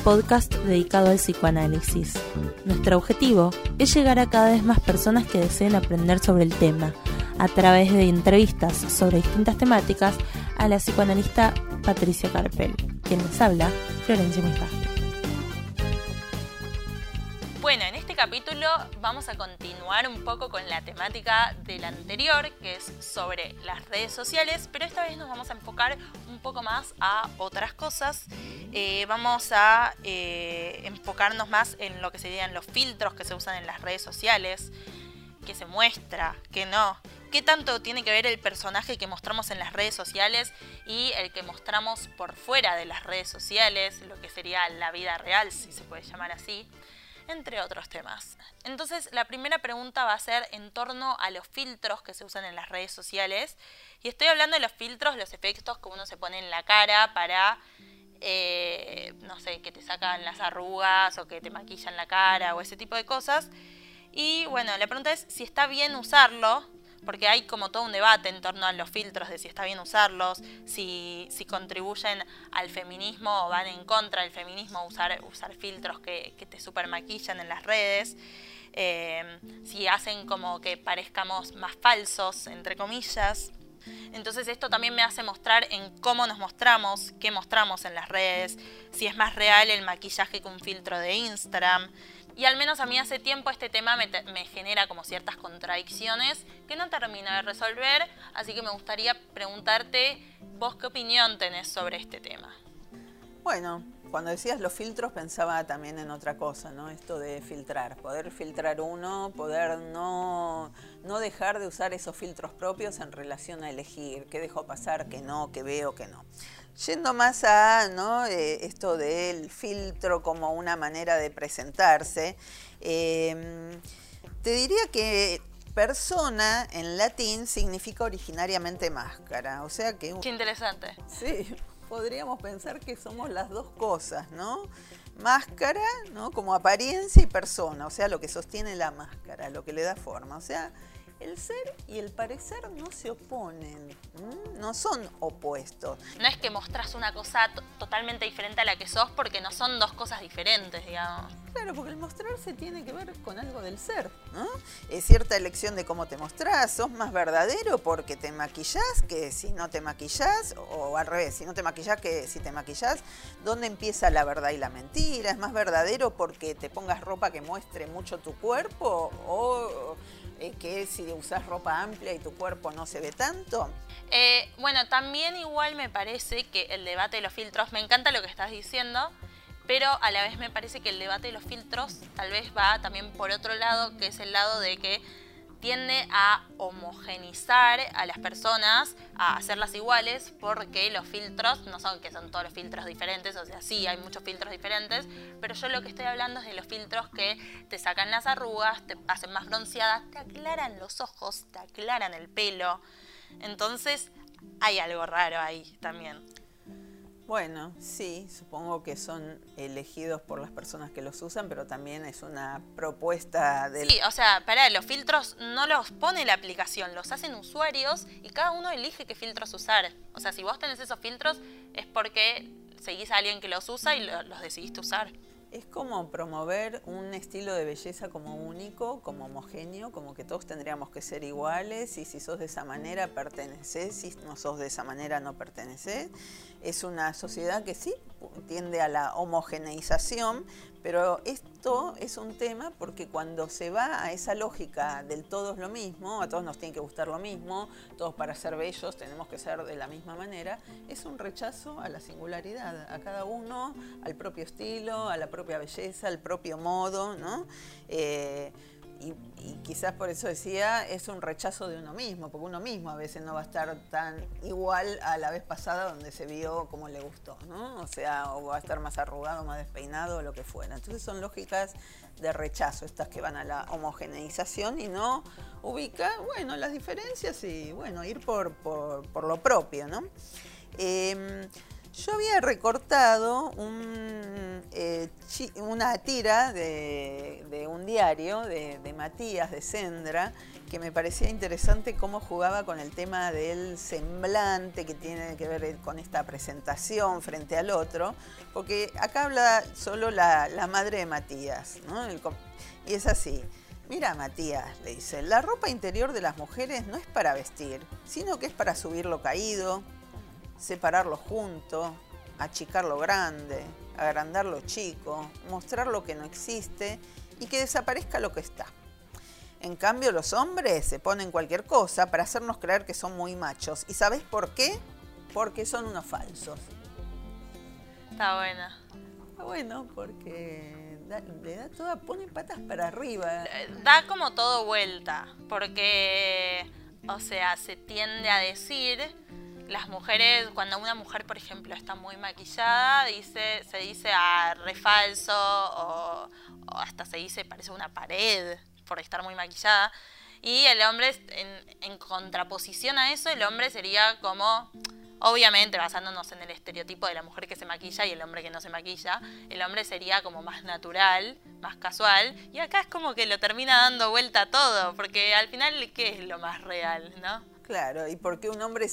podcast dedicado al psicoanálisis. Nuestro objetivo es llegar a cada vez más personas que deseen aprender sobre el tema, a través de entrevistas sobre distintas temáticas a la psicoanalista Patricia Carpel, quien les habla, Florencia Misbah. Bueno, en capítulo vamos a continuar un poco con la temática del anterior, que es sobre las redes sociales, pero esta vez nos vamos a enfocar un poco más a otras cosas. Eh, vamos a eh, enfocarnos más en lo que serían los filtros que se usan en las redes sociales, qué se muestra, qué no, qué tanto tiene que ver el personaje que mostramos en las redes sociales y el que mostramos por fuera de las redes sociales, lo que sería la vida real, si se puede llamar así entre otros temas. Entonces, la primera pregunta va a ser en torno a los filtros que se usan en las redes sociales. Y estoy hablando de los filtros, los efectos que uno se pone en la cara para, eh, no sé, que te sacan las arrugas o que te maquillan la cara o ese tipo de cosas. Y bueno, la pregunta es si está bien usarlo, porque hay como todo un debate en torno a los filtros de si está bien usarlos, si, si contribuyen al feminismo o van en contra del feminismo usar, usar filtros que, que te super maquillan en las redes, eh, si hacen como que parezcamos más falsos, entre comillas. Entonces esto también me hace mostrar en cómo nos mostramos, qué mostramos en las redes, si es más real el maquillaje que un filtro de Instagram. Y al menos a mí hace tiempo este tema me, genera como ciertas contradicciones que no termino de resolver, así que me gustaría preguntarte vos qué opinión tenés sobre este tema. Bueno, cuando decías los filtros pensaba también en otra cosa, ¿no? Esto de filtrar, poder filtrar uno, poder no, no dejar de usar esos filtros propios en relación a elegir qué dejo pasar, qué no, qué veo, qué no. Yendo más a ¿no? Eh, esto del filtro como una manera de presentarse, em, te diría que persona en latín significa originariamente máscara. O sea que. Qué interesante. Sí, podríamos pensar que somos las dos cosas, ¿no? Máscara, ¿no? Como apariencia y persona, o sea, lo que sostiene la máscara, lo que le da forma. O sea, el ser y el parecer no se oponen, no son opuestos. No es que mostrás una cosa totalmente diferente a la que sos porque no son dos cosas diferentes, digamos. Claro, porque el mostrarse tiene que ver con algo del ser, ¿no? Es cierta elección de cómo te mostrás, sos más verdadero porque te maquillás que si no te maquillás, o al revés, si no te maquillás que si te maquillás, ¿dónde empieza la verdad y la mentira? ¿Es más verdadero porque te pongas ropa que muestre mucho tu cuerpo o que si usas ropa amplia y tu cuerpo no se ve tanto? Eh, bueno, también igual me parece que el debate de los filtros, me encanta lo que estás diciendo, pero a la vez me parece que el debate de los filtros tal vez va también por otro lado, que es el lado de que tiende a homogenizar a las personas, a hacerlas iguales, porque los filtros no son que son todos los filtros diferentes, o sea, sí hay muchos filtros diferentes, pero yo lo que estoy hablando es de los filtros que te sacan las arrugas, te hacen más bronceadas, te aclaran los ojos, te aclaran el pelo. Entonces, hay algo raro ahí también. Bueno, sí, supongo que son elegidos por las personas que los usan, pero también es una propuesta del... Sí, o sea, para los filtros no los pone la aplicación, los hacen usuarios y cada uno elige qué filtros usar. O sea, si vos tenés esos filtros es porque seguís a alguien que los usa y los decidiste usar. Es como promover un estilo de belleza como único, como homogéneo, como que todos tendríamos que ser iguales y si sos de esa manera perteneces, si no sos de esa manera no perteneces. Es una sociedad que sí tiende a la homogeneización, pero esto es un tema porque cuando se va a esa lógica del todo es lo mismo, a todos nos tiene que gustar lo mismo, todos para ser bellos tenemos que ser de la misma manera, es un rechazo a la singularidad, a cada uno, al propio estilo, a la propia belleza, al propio modo, ¿no? Eh, y, quizás por eso decía, es un rechazo de uno mismo, porque uno mismo a veces no va a estar tan igual a la vez pasada donde se vio como le gustó, ¿no? O sea, o va a estar más arrugado, más despeinado, o lo que fuera. Entonces son lógicas de rechazo, estas que van a la homogeneización y no ubica, bueno, las diferencias y, bueno, ir por, por, lo propio, ¿no? Em, Yo había recortado eh, una tira de, un diario de, Matías, de Sendra, que me parecía interesante cómo jugaba con el tema del semblante que tiene que ver con esta presentación frente al otro, porque acá habla solo la, madre de Matías, ¿no? y es así. Mira, Matías, le dice, la ropa interior de las mujeres no es para vestir, sino que es para subir lo caído, separarlo junto, achicar lo grande, agrandar lo chico, mostrar lo que no existe y que desaparezca lo que está. En cambio, los hombres se ponen cualquier cosa para hacernos creer que son muy machos. ¿Y sabes por qué? Porque son unos falsos. Está buena. Está bueno porque le da toda, pone patas para arriba. Da como todo vuelta, porque, o sea, se tiende a decir las mujeres, cuando una mujer, por ejemplo, está muy maquillada, dice, se dice a ah, refalso o, o, hasta se dice parece una pared por estar muy maquillada. Y el hombre, en, contraposición a eso, el hombre sería como, obviamente basándonos en el estereotipo de la mujer que se maquilla y el hombre que no se maquilla, el hombre sería como más natural, más casual. Y acá es como que lo termina dando vuelta todo, porque al final, ¿qué es lo más real, no? Claro, y porque un hombre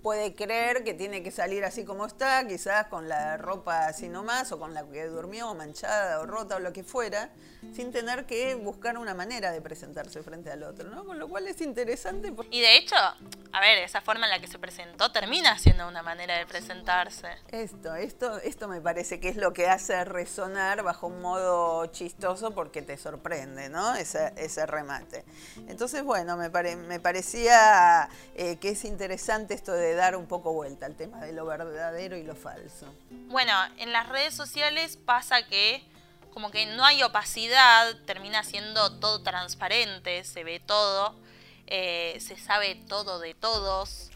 puede creer que tiene que salir así como está, quizás con la ropa así nomás, o con la que durmió, manchada o rota o lo que fuera, sin tener que buscar una manera de presentarse frente al otro, ¿no? Con lo cual es interesante. Y de hecho, a ver, esa forma en la que se presentó termina siendo una manera de presentarse. Esto, esto, esto me parece que es lo que hace resonar bajo un modo chistoso porque te sorprende, ¿no? Ese, ese remate. Entonces, bueno, me, me parecía eh, que es interesante esto de dar un poco vuelta al tema de lo verdadero y lo falso. Bueno, en las redes sociales pasa que como que no hay opacidad, termina siendo todo transparente, se ve todo, eh, se sabe todo de todos,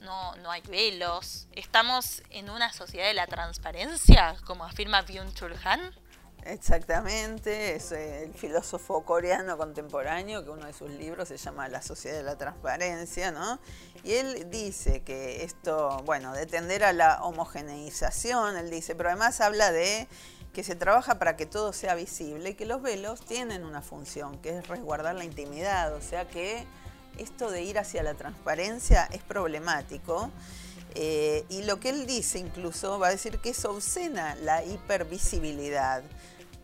no, no hay velos. ¿Estamos en una sociedad de la transparencia, como afirma Byung-Chul Han? Exactamente, es el filósofo coreano contemporáneo que uno de sus libros se llama La sociedad de la transparencia, ¿no? Y él dice que esto, bueno, de tender a la homogeneización, él dice, pero además habla de que se trabaja para que todo sea visible y que los velos tienen una función, que es resguardar la intimidad, o sea que esto de ir hacia la transparencia es problemático. Eh, y lo que él dice incluso va a decir que es obscena la hipervisibilidad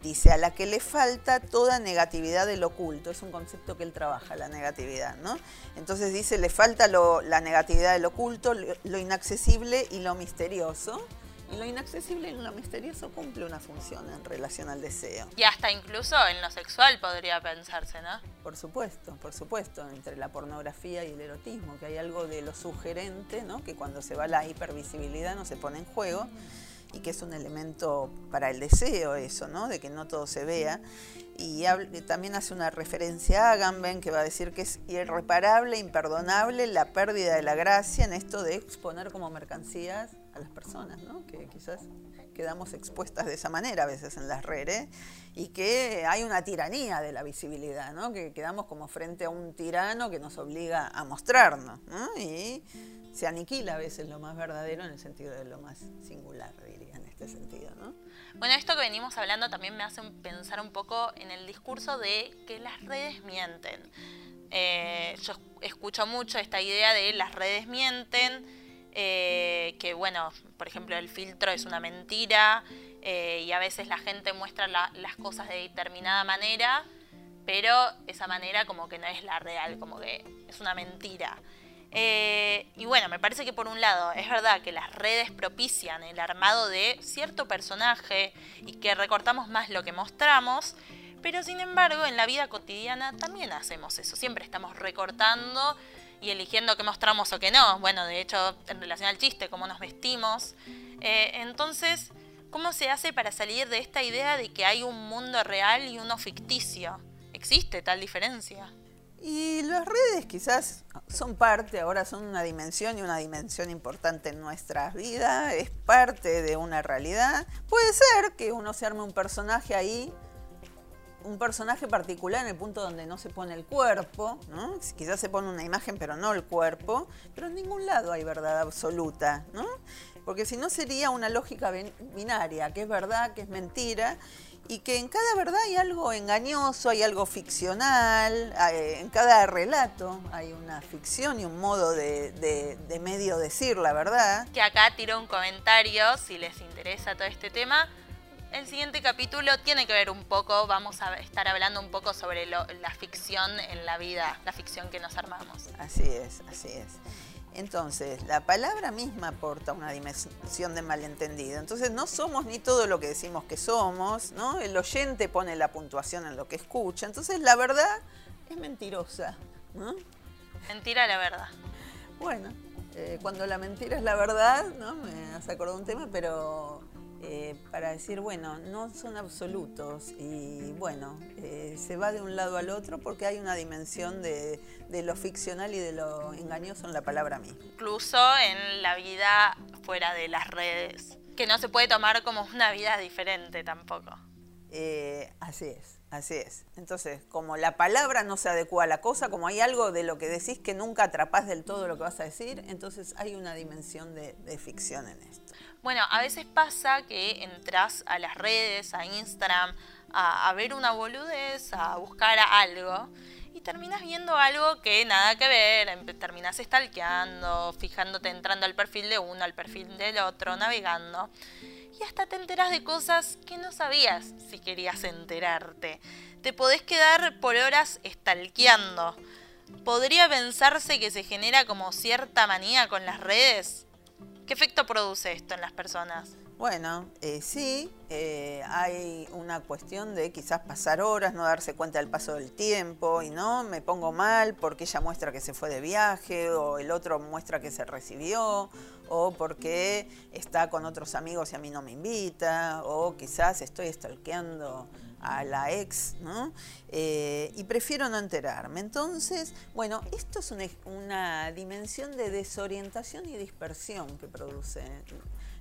dice, a la que le falta toda negatividad del oculto. Es un concepto que él trabaja, la negatividad, ¿no? Entonces dice, le falta la negatividad del oculto, lo, inaccesible y lo misterioso. Y lo inaccesible y lo misterioso cumple una función en relación al deseo. Y hasta incluso en lo sexual podría pensarse, ¿no? Por supuesto, por supuesto, entre la pornografía y el erotismo, que hay algo de lo sugerente, ¿no? Que cuando se va la hipervisibilidad no se pone en juego y que es un elemento para el deseo eso, ¿no? De que no todo se vea. Y también hace una referencia a Agamben que va a decir que es irreparable, imperdonable la pérdida de la gracia en esto de exponer como mercancías a las personas, ¿no? Que quizás quedamos expuestas de esa manera a veces en las redes y que hay una tiranía de la visibilidad, ¿no? Que quedamos como frente a un tirano que nos obliga a mostrarnos, ¿no? Y se aniquila a veces lo más verdadero en el sentido de lo más singular, diría, en este sentido, ¿no? Bueno, esto que venimos hablando también me hace pensar un poco en el discurso de que las redes mienten. Eh, yo escucho mucho esta idea de las redes mienten, eh, que bueno, por ejemplo, el filtro es una mentira eh, y a veces la gente muestra las cosas de determinada manera, pero esa manera como que no es la real, como que es una mentira. Eh, y bueno, me parece que por un lado es verdad que las redes propician el armado de cierto personaje y que recortamos más lo que mostramos, pero sin embargo en la vida cotidiana también hacemos eso, siempre estamos recortando y eligiendo qué mostramos o qué no. Bueno, de hecho, en relación al chiste, cómo nos vestimos. Eh, entonces, ¿cómo se hace para salir de esta idea de que hay un mundo real y uno ficticio? ¿Existe tal diferencia? Y las redes quizás son parte, ahora son una dimensión y una dimensión importante en nuestras vidas, es parte de una realidad. Puede ser que uno se arme un personaje ahí, un personaje particular en el punto donde no se pone el cuerpo, quizás se pone una imagen pero no el cuerpo, pero en ningún lado hay verdad absoluta. ¿no? porque si no sería una lógica binaria, que es verdad, que es mentira, y que en cada verdad hay algo engañoso, hay algo ficcional, en cada relato hay una ficción y un modo de, medio decir la verdad. Que acá tiro un comentario, si les interesa todo este tema. El siguiente capítulo tiene que ver un poco, vamos a estar hablando un poco sobre la ficción en la vida, la ficción que nos armamos. Así es, así es. Entonces, la palabra misma aporta una dimensión de malentendido. Entonces, no somos ni todo lo que decimos que somos, ¿no? El oyente pone la puntuación en lo que escucha. Entonces, la verdad es mentirosa, ¿no? Mentira la verdad. Bueno, eh, cuando la mentira es la verdad, ¿no? Me has acordado un tema, pero eh, para decir, bueno, no son absolutos y bueno, eh, se va de un lado al otro porque hay una dimensión de, lo ficcional y de lo engañoso en la palabra misma. Incluso en la vida fuera de las redes, que no se puede tomar como una vida diferente tampoco. Eh, así es, así es. Entonces, como la palabra no se adecua a la cosa, como hay algo de lo que decís que nunca atrapás del todo lo que vas a decir, entonces hay una dimensión de ficción en esto. Bueno, a veces pasa que entras a las redes, a Instagram, a, ver una boludez, a buscar algo y terminas viendo algo que nada que ver, terminas stalkeando, fijándote entrando al perfil de uno, al perfil del otro, navegando. Y hasta te enteras de cosas que no sabías si querías enterarte. Te podés quedar por horas stalkeando. ¿Podría pensarse que se genera como cierta manía con las redes? ¿Qué efecto produce esto en las personas? Bueno, eh, sí, eh, hay una cuestión de quizás pasar horas, no darse cuenta del paso del tiempo y no, me pongo mal porque ella muestra que se fue de viaje o el otro muestra que se recibió o porque está con otros amigos y a mí no me invita o quizás estoy stalkeando a la ex, ¿no? Eh, y prefiero no enterarme. Entonces, bueno, esto es una, dimensión de desorientación y dispersión que produce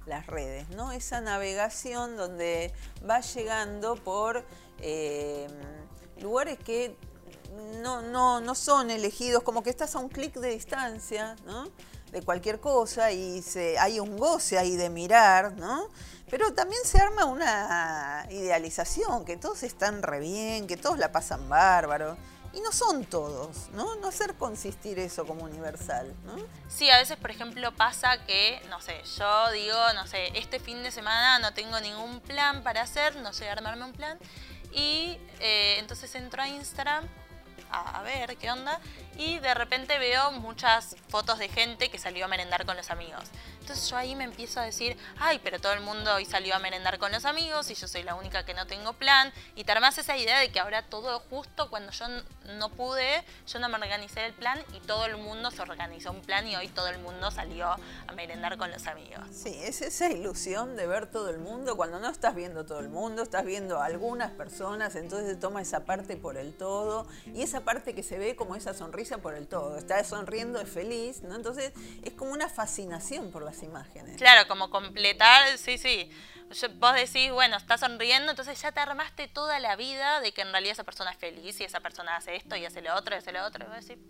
las redes, ¿no? Esa navegación donde va llegando por eh, lugares que no, no, no son elegidos, como que estás a un clic de distancia, ¿no? De cualquier cosa y se, hay un goce ahí de mirar, ¿no? Pero también se arma una idealización, que todos están re bien, que todos la pasan bárbaro. Y no son todos, ¿no? No hacer consistir eso como universal, ¿no? Sí, a veces, por ejemplo, pasa que, no sé, yo digo, no sé, este fin de semana no tengo ningún plan para hacer, no sé armarme un plan. Y eh, entonces entro a Instagram a, ver qué onda y de repente veo muchas fotos de gente que salió a merendar con los amigos. Entonces yo ahí me empiezo a decir, ay, pero todo el mundo hoy salió a merendar con los amigos y yo soy la única que no tengo plan. Y te armas esa idea de que ahora todo justo cuando yo no pude, yo no me organicé el plan y todo el mundo se organizó un plan y hoy todo el mundo salió a merendar con los amigos. Sí, es esa ilusión de ver todo el mundo cuando no estás viendo todo el mundo, estás viendo algunas personas, entonces se toma esa parte por el todo y esa parte que se ve como esa sonrisa por el todo. Está sonriendo, es feliz, ¿no? Entonces es como una fascinación por las imágenes. Claro, como completar, sí, sí. Vos decís, bueno, está sonriendo, entonces ya te armaste toda la vida de que en realidad esa persona es feliz y esa persona hace esto y hace lo otro y hace lo otro. Y vos decís,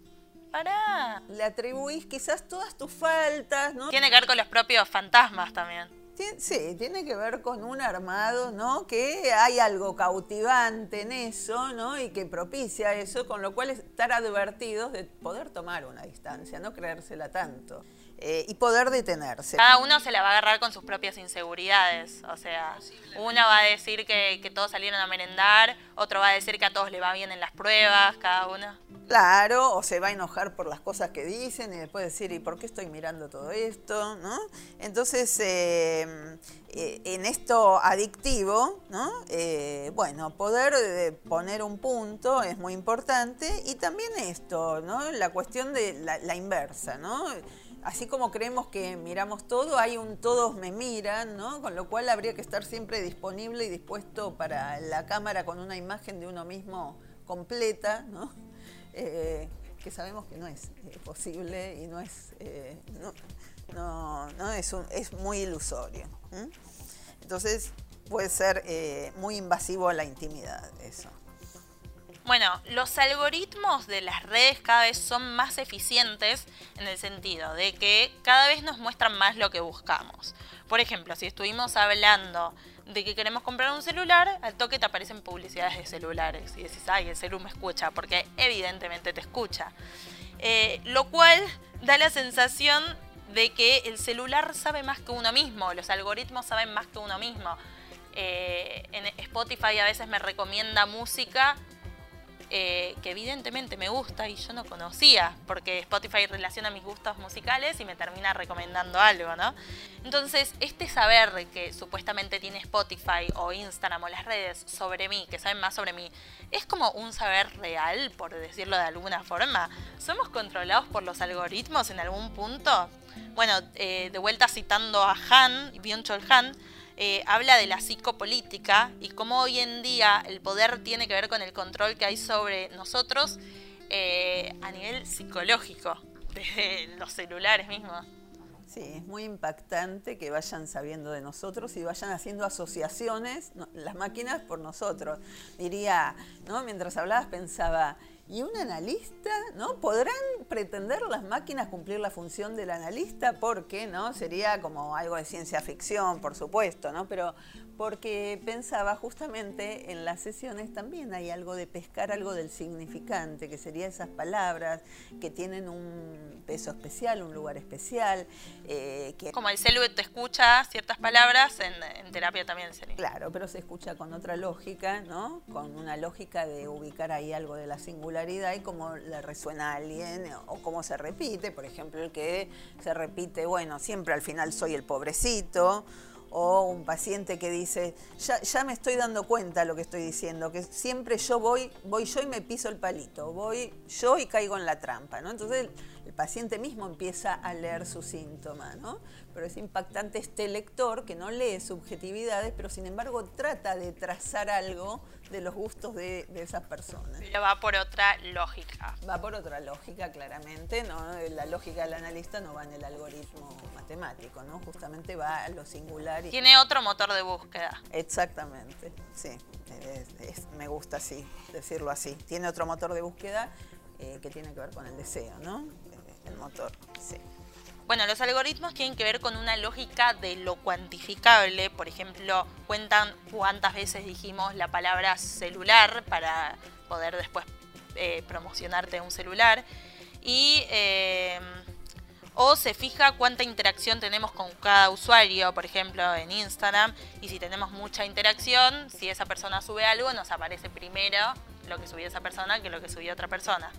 pará. Le atribuís quizás todas tus faltas, ¿no? Tiene que ver con los propios fantasmas también. Sí, tiene que ver con un armado, ¿no? Que hay algo cautivante en eso, ¿no? Y que propicia eso, con lo cual estar advertidos de poder tomar una distancia, no creérsela tanto. Eh, y poder detenerse. Cada uno se la va a agarrar con sus propias inseguridades. O sea, uno va a decir que, que, todos salieron a merendar, otro va a decir que a todos le va bien en las pruebas, cada uno. Claro, o se va a enojar por las cosas que dicen y después decir, ¿y por qué estoy mirando todo esto? ¿no? Entonces, eh, eh, en esto adictivo, ¿no? bueno, poder poner un punto es muy importante y también esto, ¿no? La cuestión de la, la inversa, ¿no? Así como creemos que miramos todo, hay un todos me miran, ¿no? Con lo cual habría que estar siempre disponible y dispuesto para la cámara con una imagen de uno mismo completa, ¿no? Eh, que sabemos que no es eh, posible y no es, eh, no, no, es, es muy ilusorio. Entonces puede ser muy invasivo a la intimidad eso. Bueno, los algoritmos de las redes cada vez son más eficientes en el sentido de que cada vez nos muestran más lo que buscamos. Por ejemplo, si estuvimos hablando de que queremos comprar un celular, al toque te aparecen publicidades de celulares y decís, ay, el celular me escucha, porque evidentemente te escucha. Eh, lo cual da la sensación de que el celular sabe más que uno mismo, los algoritmos saben más que uno mismo. Eh, en Spotify a veces me recomienda música eh, que evidentemente me gusta y yo no conocía, porque Spotify relaciona mis gustos musicales y me termina recomendando algo, ¿no? Entonces, este saber que supuestamente tiene Spotify o Instagram o las redes sobre mí, que saben más sobre mí, es como un saber real, por decirlo de alguna forma. ¿Somos controlados por los algoritmos en algún punto? Bueno, eh, de vuelta citando a Han, Byung-Chul Han, eh, habla de la psicopolítica y cómo hoy en día el poder tiene que ver con el control que hay sobre nosotros eh, a nivel psicológico, desde los celulares mismos. Sí, es muy impactante que vayan sabiendo de nosotros y vayan haciendo asociaciones, las máquinas por nosotros. Diría, ¿no? Mientras hablabas pensaba, ¿Y un analista, no? ¿Podrán pretender las máquinas cumplir la función del analista? Porque, ¿no? Sería como algo de ciencia ficción, por supuesto, ¿no? Pero porque pensaba justamente en las sesiones también hay algo de pescar algo del significante, que serían esas palabras que tienen un peso especial, un lugar especial. Eh, que... Como el celu te escucha ciertas palabras, en, terapia también sería. Claro, pero se escucha con otra lógica, ¿no? Con una lógica de ubicar ahí algo de la singularidad y cómo le resuena a alguien o cómo se repite, por ejemplo, el que se repite, bueno, siempre al final soy el pobrecito o un paciente que dice, ya, ya, me estoy dando cuenta de lo que estoy diciendo, que siempre yo voy, voy yo y me piso el palito, voy yo y caigo en la trampa, ¿no? Entonces el paciente mismo empieza a leer su síntoma, ¿no? Pero es impactante este lector que no lee subjetividades, pero sin embargo trata de trazar algo de los gustos de, esas personas. Pero va por otra lógica. Va por otra lógica, claramente, ¿no? La lógica del analista no va en el algoritmo matemático, ¿no? Justamente va a lo singular. Y... Tiene otro motor de búsqueda. Exactamente, sí. me gusta así, decirlo así. Tiene otro motor de búsqueda eh, que tiene que ver con el deseo, ¿no? Motor. Bueno, los algoritmos tienen que ver con una lógica de lo cuantificable. Por ejemplo, cuentan cuántas veces dijimos la palabra celular para poder después eh, promocionarte un celular. Y. Eh, o se fija cuánta interacción tenemos con cada usuario, por ejemplo en Instagram, y si tenemos mucha interacción, si esa persona sube algo, nos aparece primero lo que subió esa persona que lo que subió otra persona.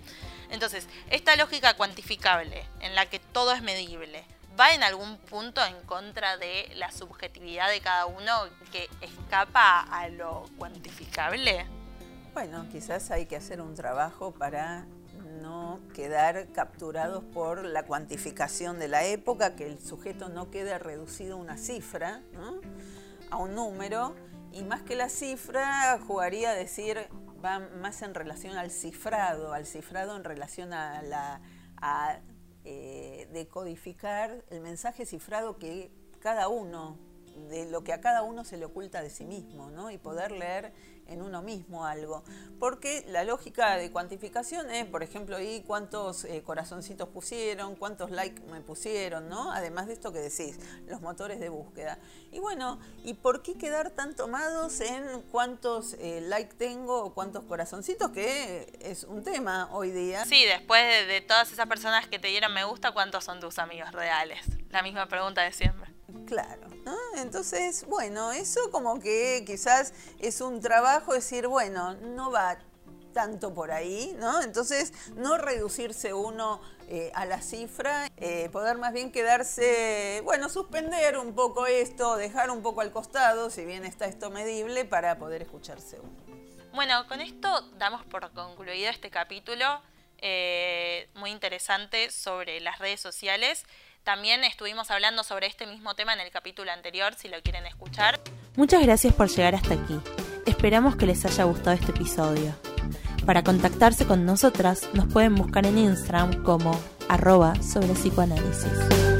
Entonces, esta lógica cuantificable, en la que todo es medible, ¿va en algún punto en contra de la subjetividad de cada uno que escapa a lo cuantificable? Bueno, quizás hay que hacer un trabajo para no quedar capturados por la cuantificación de la época, que el sujeto no quede reducido a una cifra, a un número, y más que la cifra, jugaría a decir, va más en relación al cifrado, al cifrado en relación a la a, eh, decodificar el mensaje cifrado que cada uno, de lo que a cada uno se le oculta de sí mismo, ¿no? Y poder leer en uno mismo algo. Porque la lógica de cuantificación es, por ejemplo, ahí cuántos eh, corazoncitos pusieron, cuántos likes me pusieron, ¿no? Además de esto que decís, los motores de búsqueda. Y bueno, ¿y por qué quedar tan tomados en cuántos eh, likes tengo o cuántos corazoncitos? Que es un tema hoy día. Sí, después de, de todas esas personas que te dieron me gusta, ¿cuántos son tus amigos reales? La misma pregunta de siempre. Claro, ¿no? Entonces, bueno, eso como que quizás es un trabajo decir, bueno, no va tanto por ahí, ¿no? Entonces, no reducirse uno eh, a la cifra, eh, poder más bien quedarse, bueno, suspender un poco esto, dejar un poco al costado, si bien está esto medible, para poder escucharse uno. Bueno, con esto damos por concluido este capítulo eh, muy interesante sobre las redes sociales. También estuvimos hablando sobre este mismo tema en el capítulo anterior, si lo quieren escuchar. Muchas gracias por llegar hasta aquí. Esperamos que les haya gustado este episodio. Para contactarse con nosotras, nos pueden buscar en Instagram como arroba sobre psicoanálisis.